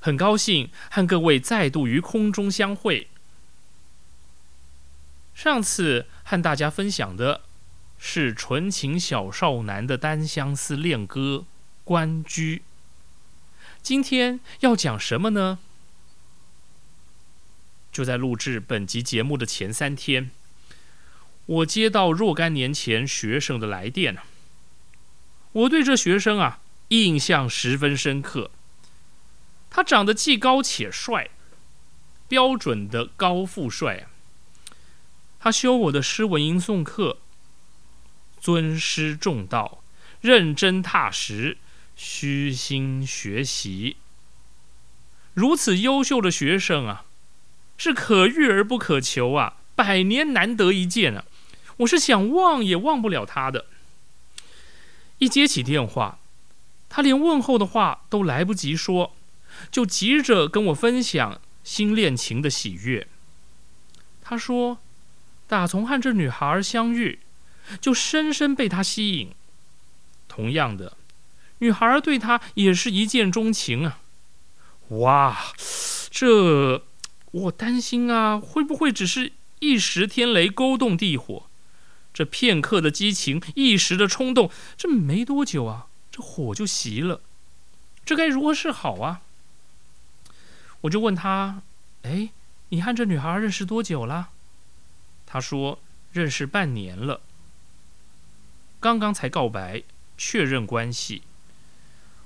很高兴和各位再度于空中相会。上次和大家分享的是纯情小少男的单相思恋歌《关雎》，今天要讲什么呢？就在录制本集节目的前三天，我接到若干年前学生的来电我对这学生啊印象十分深刻。他长得既高且帅，标准的高富帅啊！他修我的诗文吟诵课，尊师重道，认真踏实，虚心学习。如此优秀的学生啊，是可遇而不可求啊，百年难得一见啊！我是想忘也忘不了他的。一接起电话，他连问候的话都来不及说。就急着跟我分享新恋情的喜悦。他说，打从和这女孩相遇，就深深被她吸引。同样的，女孩对他也是一见钟情啊！哇，这我担心啊，会不会只是一时天雷勾动地火？这片刻的激情，一时的冲动，这没多久啊，这火就熄了。这该如何是好啊？我就问他：“哎，你和这女孩认识多久了？”他说：“认识半年了，刚刚才告白，确认关系。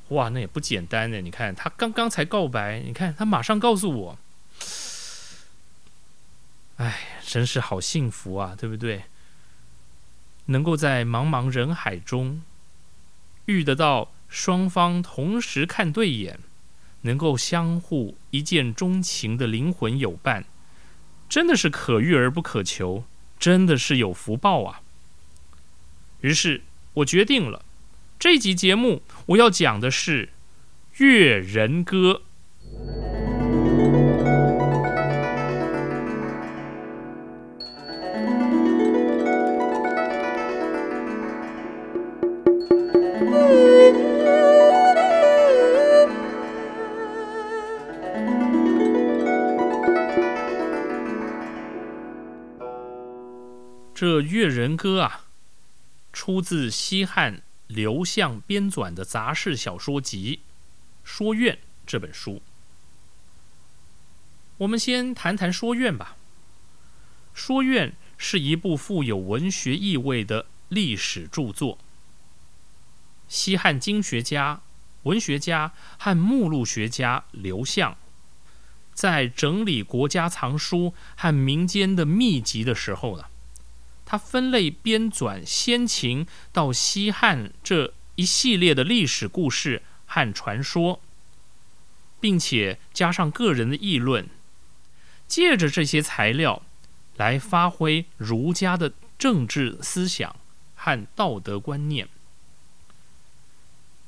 哇，那也不简单呢！你看，他刚刚才告白，你看他马上告诉我，哎，真是好幸福啊，对不对？能够在茫茫人海中遇得到双方同时看对眼。”能够相互一见钟情的灵魂有伴，真的是可遇而不可求，真的是有福报啊！于是我决定了，这集节目我要讲的是《越人歌》。这《越人歌》啊，出自西汉刘向编纂的杂事小说集《说苑》这本书。我们先谈谈《说苑》吧。《说苑》是一部富有文学意味的历史著作，西汉经学家、文学家和目录学家刘向，在整理国家藏书和民间的秘籍的时候呢，他分类编纂先秦到西汉这一系列的历史故事和传说，并且加上个人的议论，借着这些材料来发挥儒家的政治思想和道德观念。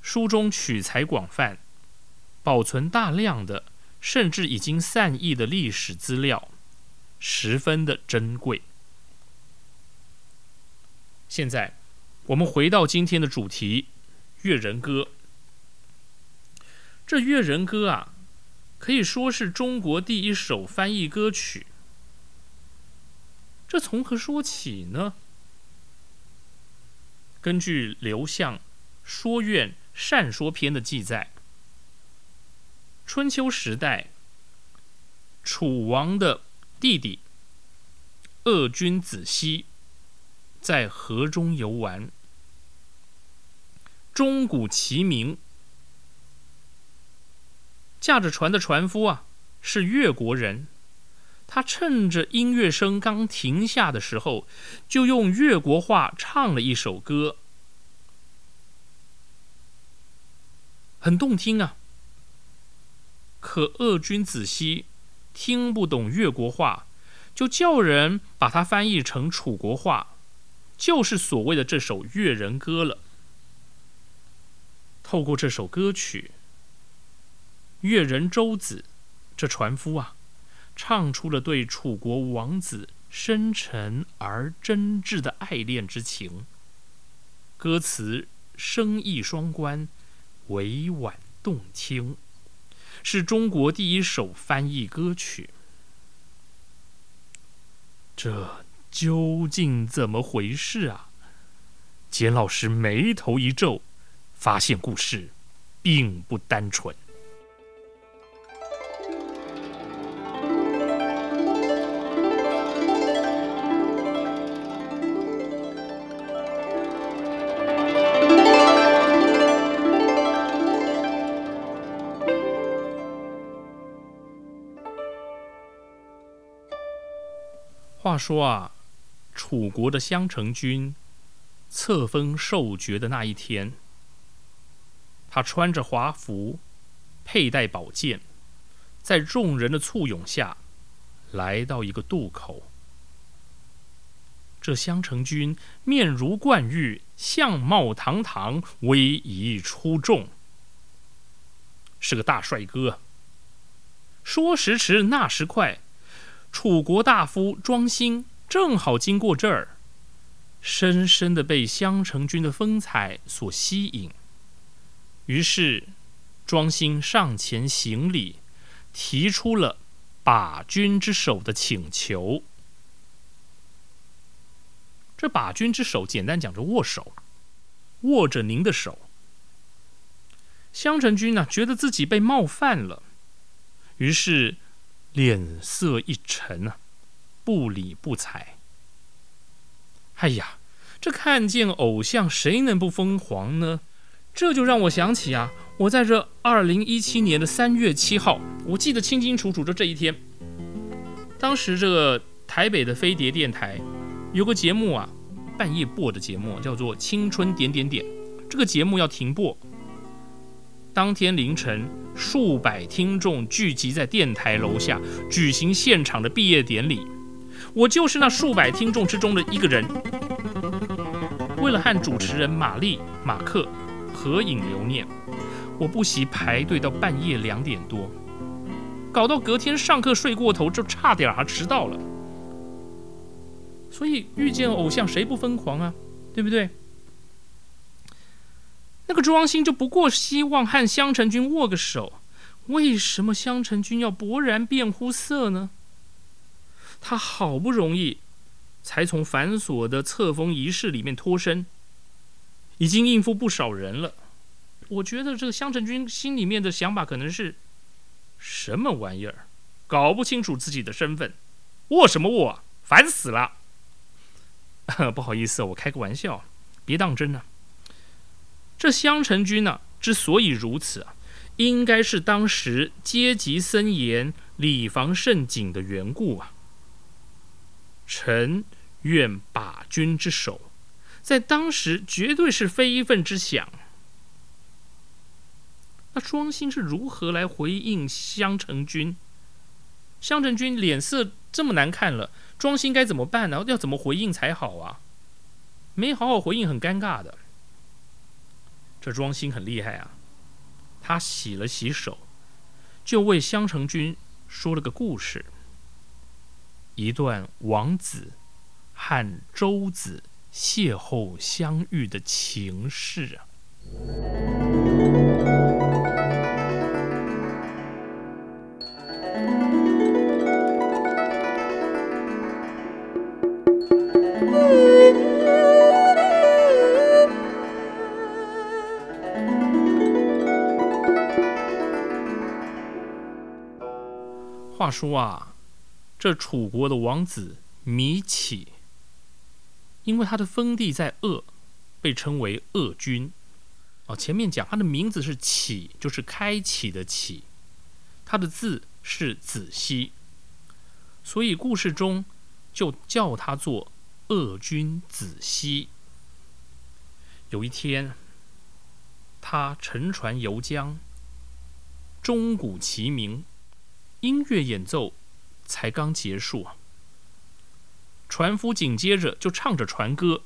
书中取材广泛，保存大量的甚至已经散佚的历史资料，十分的珍贵。现在，我们回到今天的主题《越人歌》。这《越人歌》啊，可以说是中国第一首翻译歌曲。这从何说起呢？根据刘向《说苑善说篇》的记载，春秋时代，楚王的弟弟鄂君子西在河中游玩，钟鼓齐鸣。驾着船的船夫啊，是越国人。他趁着音乐声刚停下的时候，就用越国话唱了一首歌，很动听啊。可鄂君子兮听不懂越国话，就叫人把它翻译成楚国话，就是所谓的这首越人歌了。透过这首歌曲。越人周子，这船夫啊，唱出了对楚国王子深沉而真挚的爱恋之情。歌词声意双关，委婉动听，是中国第一首翻译歌曲。这究竟怎么回事啊？简老师眉头一皱，发现故事并不单纯。话说啊，楚国的襄城君册封受爵的那一天，他穿着华服，佩戴宝剑，在众人的簇拥下，来到一个渡口。这襄城君面如冠玉，相貌堂堂，威仪出众，是个大帅哥。说时迟，那时快。楚国大夫庄辛正好经过这儿，深深的被襄城君的风采所吸引。于是，庄辛上前行礼，提出了把君之手的请求。这把君之手，简单讲着握手，握着您的手。襄城君呢，觉得自己被冒犯了，于是。脸色一沉啊，不理不睬。哎呀，这看见偶像，谁能不疯狂呢？这就让我想起啊，我在这二零一七年的三月七号，我记得清清楚楚，就这一天。当时这个台北的飞碟电台有个节目啊，半夜播的节目叫做《青春点点点》，这个节目要停播。当天凌晨，数百听众聚集在电台楼下举行现场的毕业典礼。我就是那数百听众之中的一个人。为了和主持人玛丽、马克合影留念，我不惜排队到半夜两点多，搞到隔天上课睡过头，就差点还迟到了。所以遇见偶像，谁不疯狂啊？对不对？那个庄心就不过希望和香城君握个手，为什么香城君要勃然变乎色呢？他好不容易才从繁琐的册封仪式里面脱身，已经应付不少人了。我觉得这个襄城君心里面的想法可能是：什么玩意儿，搞不清楚自己的身份，握什么握，烦死了！不好意思，我开个玩笑，别当真啊。这襄城君呢、之所以如此啊，应该是当时阶级森严、礼防甚紧的缘故啊。臣愿把君之手，在当时绝对是非分之想。那庄辛是如何来回应襄城君？襄城君脸色这么难看了，庄辛该怎么办呢？要怎么回应才好啊？没好好回应，很尴尬的。这庄辛很厉害啊，他洗了洗手，就为襄城君说了个故事，一段王子和周子邂逅相遇的情事啊。话说啊，这楚国的王子米启，因为他的封地在鄂，被称为鄂君。哦，前面讲他的名字是启，就是开启的启，他的字是子熙，所以故事中就叫他做鄂君子熙。有一天，他乘船游江，钟鼓齐鸣。音乐演奏才刚结束啊，船夫紧接着就唱着船歌：“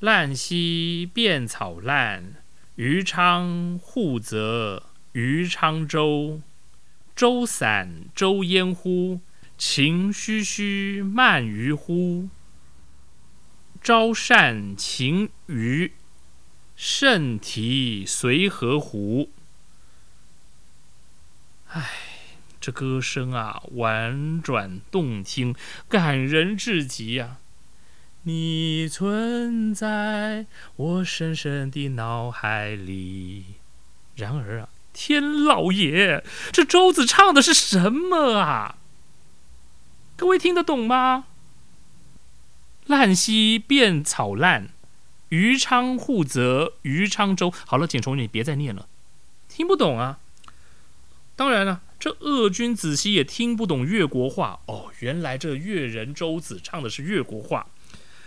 烂溪变草烂，余昌户泽余昌州。舟散舟烟忽，情吁吁慢于乎。朝善晴余，甚啼随河湖。”唉，这歌声啊，婉转动听，感人至极呀！你存在我深深的脑海里。然而啊，天老爷，这周子唱的是什么啊？各位听得懂吗？烂溪变草烂，余昌户泽余昌州。好了，简虫，你别再念了，听不懂啊。当然了，这鄂君子熙也听不懂越国话哦。原来这越人周子唱的是越国话。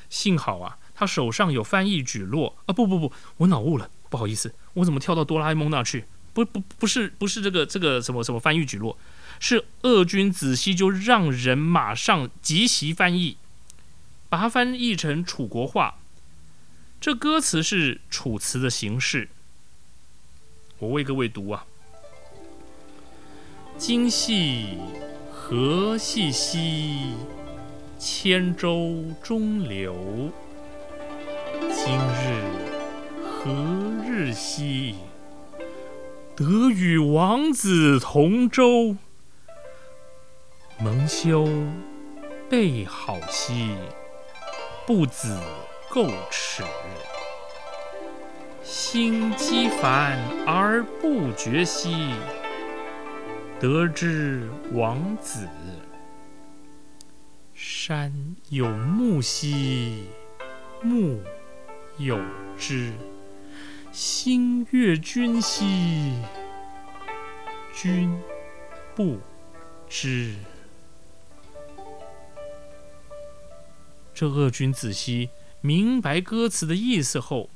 幸好啊，他手上有翻译举落啊！不不不，我脑雾了，不好意思，我怎么跳到哆啦 A 梦那去？不不不是不是这个这个什么什么翻译举落，是鄂君子熙就让人马上即席翻译，把它翻译成楚国话。这歌词是楚辞的形式，我为各位读啊。今夕何夕兮，千舟中流。今日何日兮，得与王子同舟。蒙羞备好兮，不子垢耻。心积烦而不绝兮。得之王子，山有木兮，木有枝；心悦君兮，君不知。这恶君子兮明白歌词的意思后，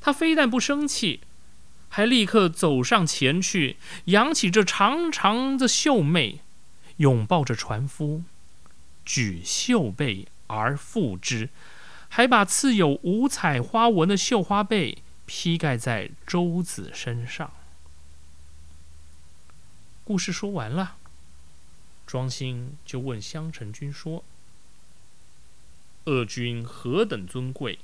他非但不生气。还立刻走上前去，扬起这长长的袖袂，拥抱着船夫，举袖背而覆之，还把刺有五彩花纹的绣花被披盖在周子身上。故事说完了，庄辛就问襄城君说：“鄂君何等尊贵？”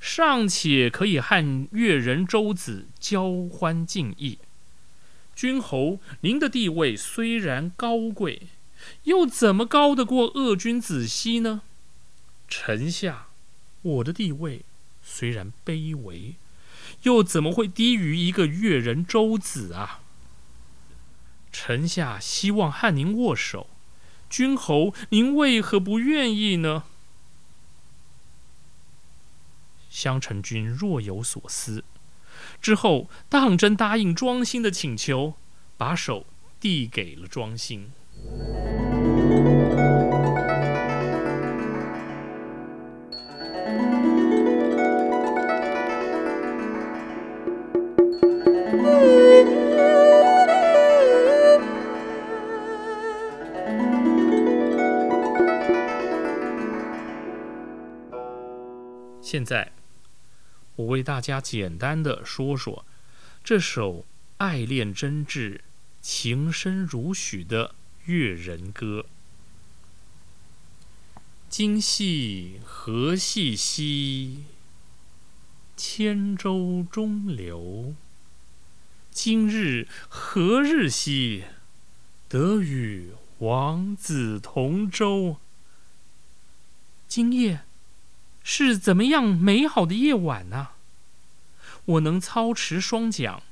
尚且可以和越人周子交欢敬意，君侯，您的地位虽然高贵，又怎么高得过鄂君子熙呢？臣下，我的地位虽然卑微，又怎么会低于一个越人周子啊？臣下希望和您握手，君侯，您为何不愿意呢？襄城君若有所思，之后当真答应庄心的请求，把手递给了庄心。现在，我为大家简单的说说这首爱恋真挚、情深如许的越人歌。今夕何夕兮，千舟中流。今日何日兮，得与王子同舟。今夜。是怎么样美好的夜晚呢？我能操持双桨，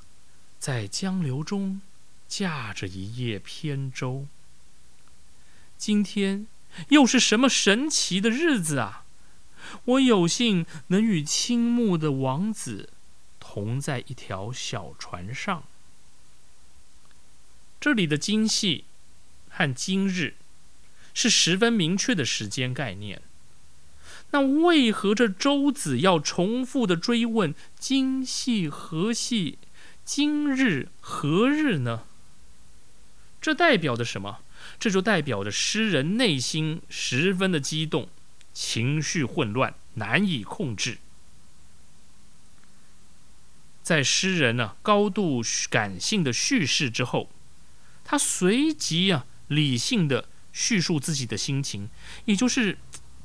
在江流中驾着一叶扁舟。今天又是什么神奇的日子啊！我有幸能与倾慕的王子同在一条小船上。这里的“今夕”和“今日”是十分明确的时间概念。那为何这周子要重复的追问“今夕何夕，今日何日”呢？这代表的什么？这就代表着诗人内心十分的激动，情绪混乱，难以控制。在诗人呢高度感性的叙事之后，他随即啊理性的叙述自己的心情，也就是。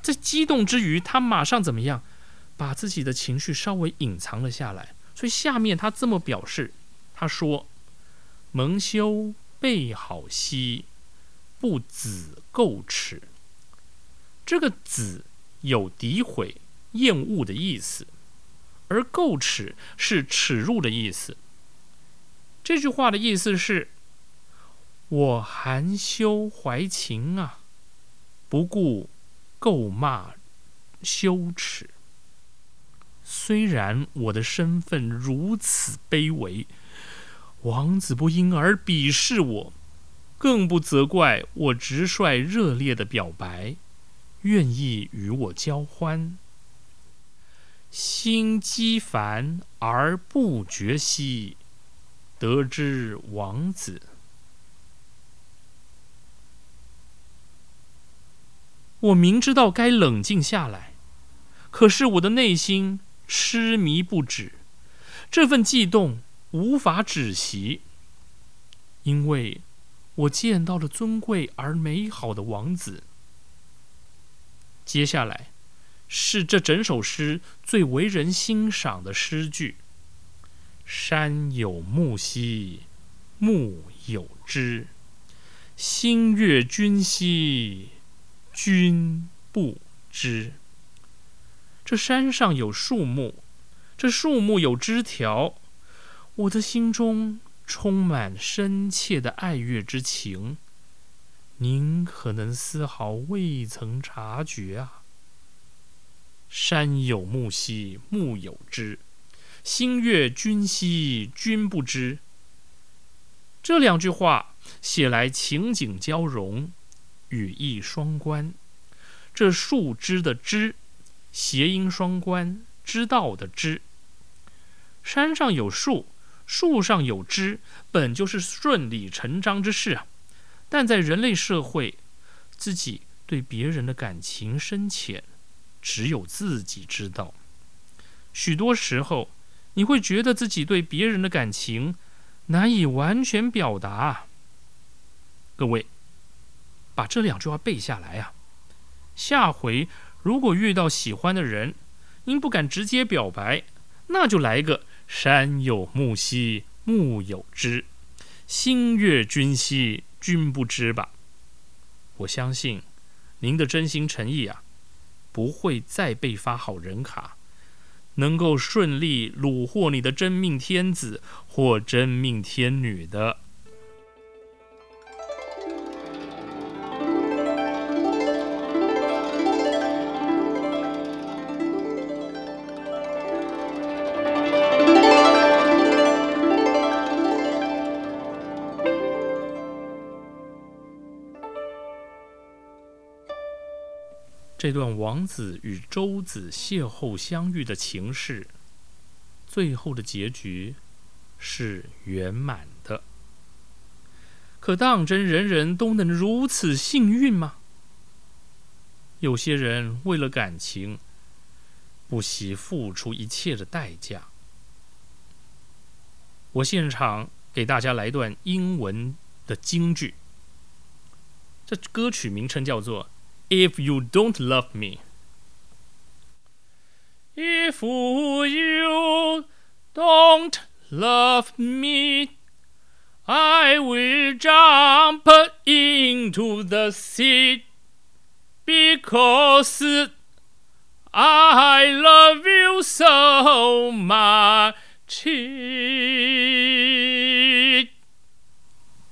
在激动之余，他马上怎么样？把自己的情绪稍微隐藏了下来。所以下面他这么表示：“他说，蒙羞被好兮，不子垢耻。这个‘子’有诋毁、厌恶的意思，而‘垢耻’是耻辱的意思。这句话的意思是：我含羞怀情啊，不顾。”咒骂、羞耻。虽然我的身份如此卑微，王子不因而鄙视我，更不责怪我直率热烈的表白，愿意与我交欢。心激烦而不觉兮，得知王子。我明知道该冷静下来，可是我的内心痴迷不止，这份悸动无法止息，因为我见到了尊贵而美好的王子。接下来是这整首诗最为人欣赏的诗句：“山有木兮，木有枝；心悦君兮。”君不知，这山上有树木，这树木有枝条，我的心中充满深切的爱乐之情，您可能丝毫未曾察觉啊。山有木兮木有枝，心悦君兮君不知。这两句话写来情景交融。语义双关，这树枝的枝，谐音双关，知道的知。山上有树，树上有枝，本就是顺理成章之事啊。但在人类社会，自己对别人的感情深浅，只有自己知道。许多时候，你会觉得自己对别人的感情难以完全表达。各位。把这两句话背下来啊！下回如果遇到喜欢的人，您不敢直接表白，那就来个“山有木兮木有枝，心悦君兮君不知”吧。我相信您的真心诚意啊，不会再被发好人卡，能够顺利虏获你的真命天子或真命天女的。这段王子与周子邂逅相遇的情事，最后的结局是圆满的。可当真人人都能如此幸运吗？有些人为了感情，不惜付出一切的代价。我现场给大家来段英文的京剧。这歌曲名称叫做《If You Don't Love Me》。If you don't love me, I will jump into the sea because I love you so much.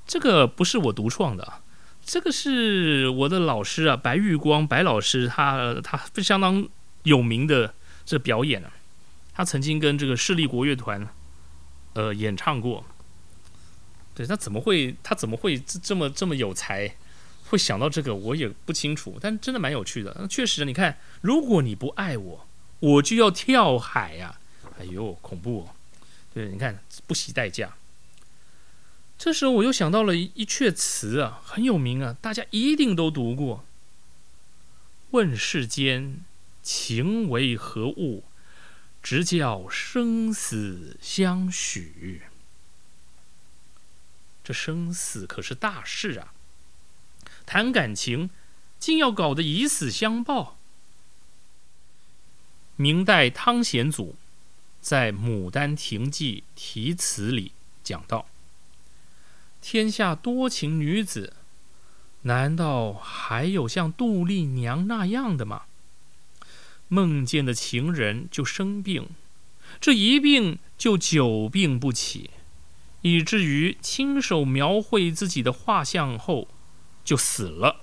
这个不是我独创的， 这个是我的老师啊，白玉光白老师，他他相当有名的这表演啊，他曾经跟这个市立国乐团呃演唱过。对他怎么会他怎么会这这么这么有才，会想到这个我也不清楚，但真的蛮有趣的。确实，你看，如果你不爱我，我就要跳海呀！哎呦，恐怖！对，你看不惜代价。这时候我又想到了一阙词啊，很有名啊，大家一定都读过。问世间情为何物，直教生死相许。这生死可是大事啊！谈感情，竟要搞得以死相报。明代汤显祖在《牡丹亭记》题词里讲到：“天下多情女子，难道还有像杜丽娘那样的吗？梦见的情人就生病，这一病就久病不起。”以至于亲手描绘自己的画像后，就死了。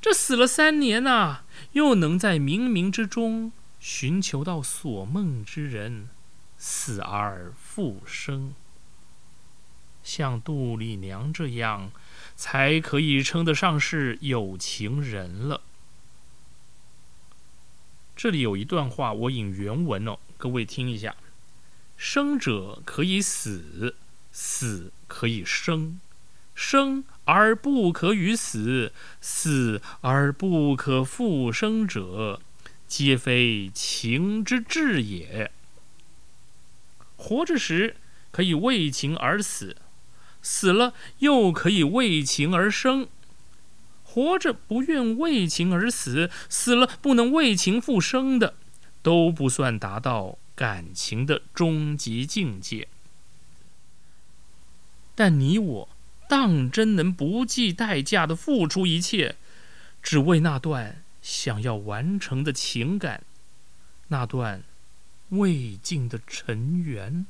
这死了三年呐，又能在冥冥之中寻求到所梦之人，死而复生。像杜丽娘这样，才可以称得上是有情人了。这里有一段话，我引原文哦，各位听一下：生者可以死。死可以生，生而不可与死，死而不可复生者，皆非情之至也。活着时可以为情而死，死了又可以为情而生。活着不愿为情而死，死了不能为情复生的，都不算达到感情的终极境界。但你我当真能不计代价的付出一切，只为那段想要完成的情感，那段未尽的尘缘？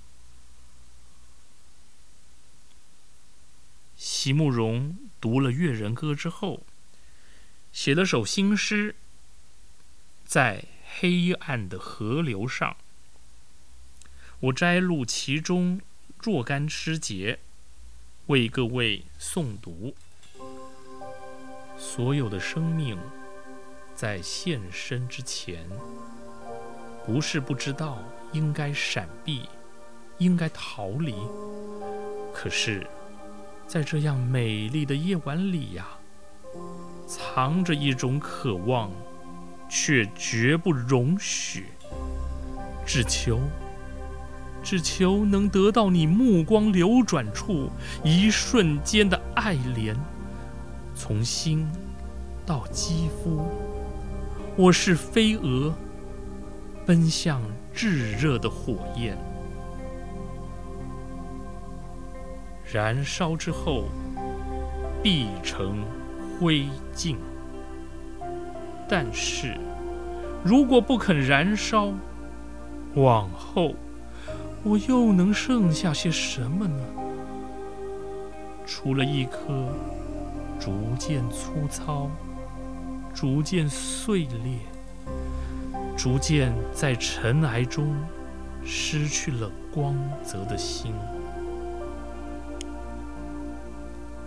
席慕容读了《越人歌》之后，写了首新诗，在黑暗的河流上，我摘录其中若干诗节。为各位诵读。所有的生命在现身之前，不是不知道应该闪避，应该逃离。可是，在这样美丽的夜晚里呀，藏着一种渴望，却绝不容许。只求。只求能得到你目光流转处一瞬间的爱怜，从心到肌肤，我是飞蛾，奔向炙热的火焰，燃烧之后必成灰烬。但是，如果不肯燃烧，往后。我又能剩下些什么呢？除了一颗逐渐粗糙、逐渐碎裂、逐渐在尘埃中失去了光泽的心。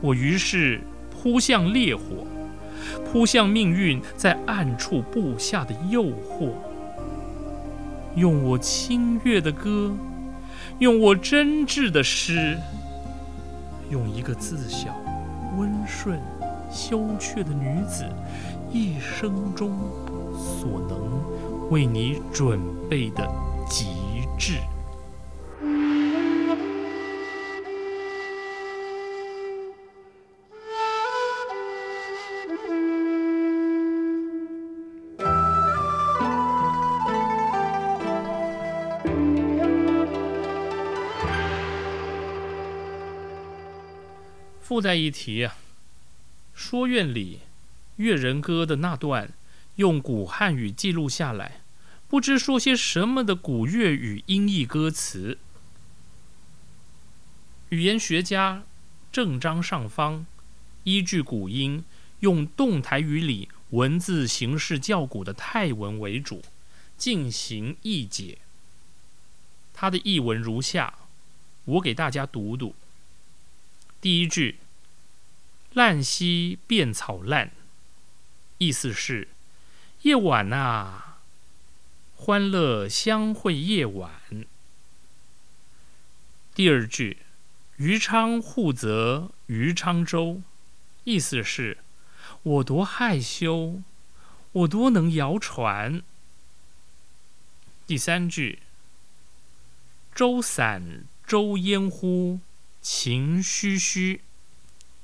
我于是扑向烈火，扑向命运在暗处布下的诱惑。用我清越的歌，用我真挚的诗，用一个自小温顺羞怯的女子一生中所能为你准备的极致。附带一提啊，说院里《越人歌》的那段用古汉语记录下来，不知说些什么的古粤语音译歌词。语言学家郑章上方依据古音，用动台语里文字形式较古的泰文为主进行译解。他的译文如下，我给大家读读。第一句“烂溪变草烂”，意思是夜晚啊，欢乐相会夜晚。第二句“余昌护泽余昌州”，意思是我多害羞，我多能摇船。第三句“舟散舟烟忽”。情吁吁，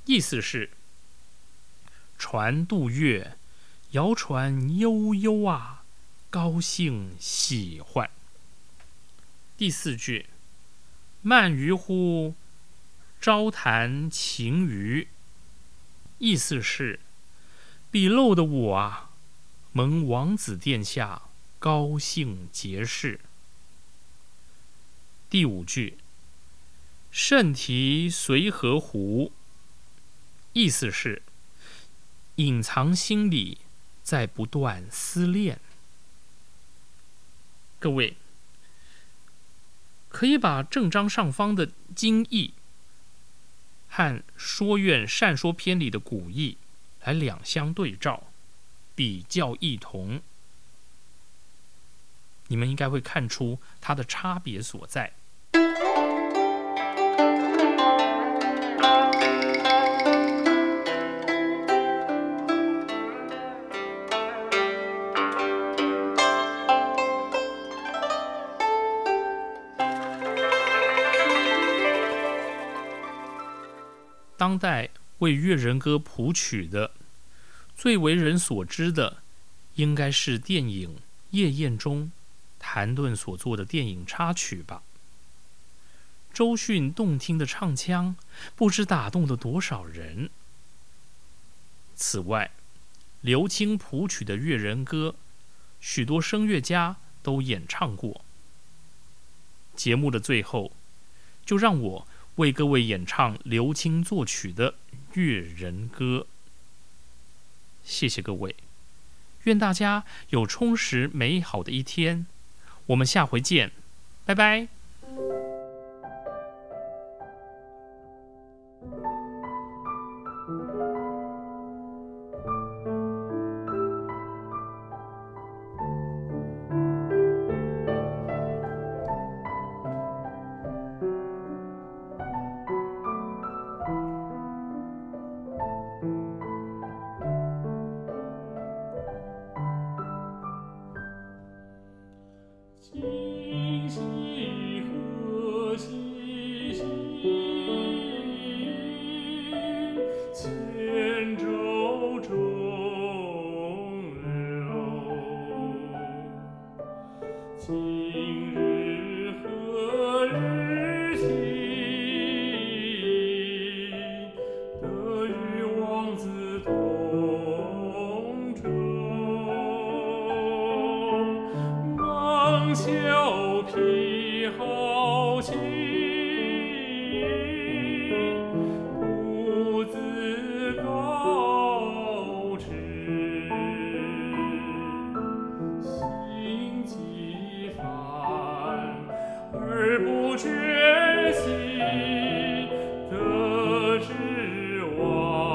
意思是船渡月，摇船悠悠啊，高兴喜欢。第四句，鳗鱼乎，朝谈情鱼，意思是笔漏的我啊，蒙王子殿下高兴结识。第五句。圣题随和湖，意思是隐藏心里，在不断思念。各位可以把正章上方的经义和《说愿善说篇》里的古义来两相对照，比较异同，你们应该会看出它的差别所在。当代为乐人歌谱曲的最为人所知的，应该是电影《夜宴》中谭盾所做的电影插曲吧。周迅动听的唱腔，不知打动了多少人。此外，刘青谱曲的乐人歌，许多声乐家都演唱过。节目的最后，就让我。为各位演唱刘青作曲的《越人歌》，谢谢各位，愿大家有充实美好的一天，我们下回见，拜拜。我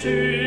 see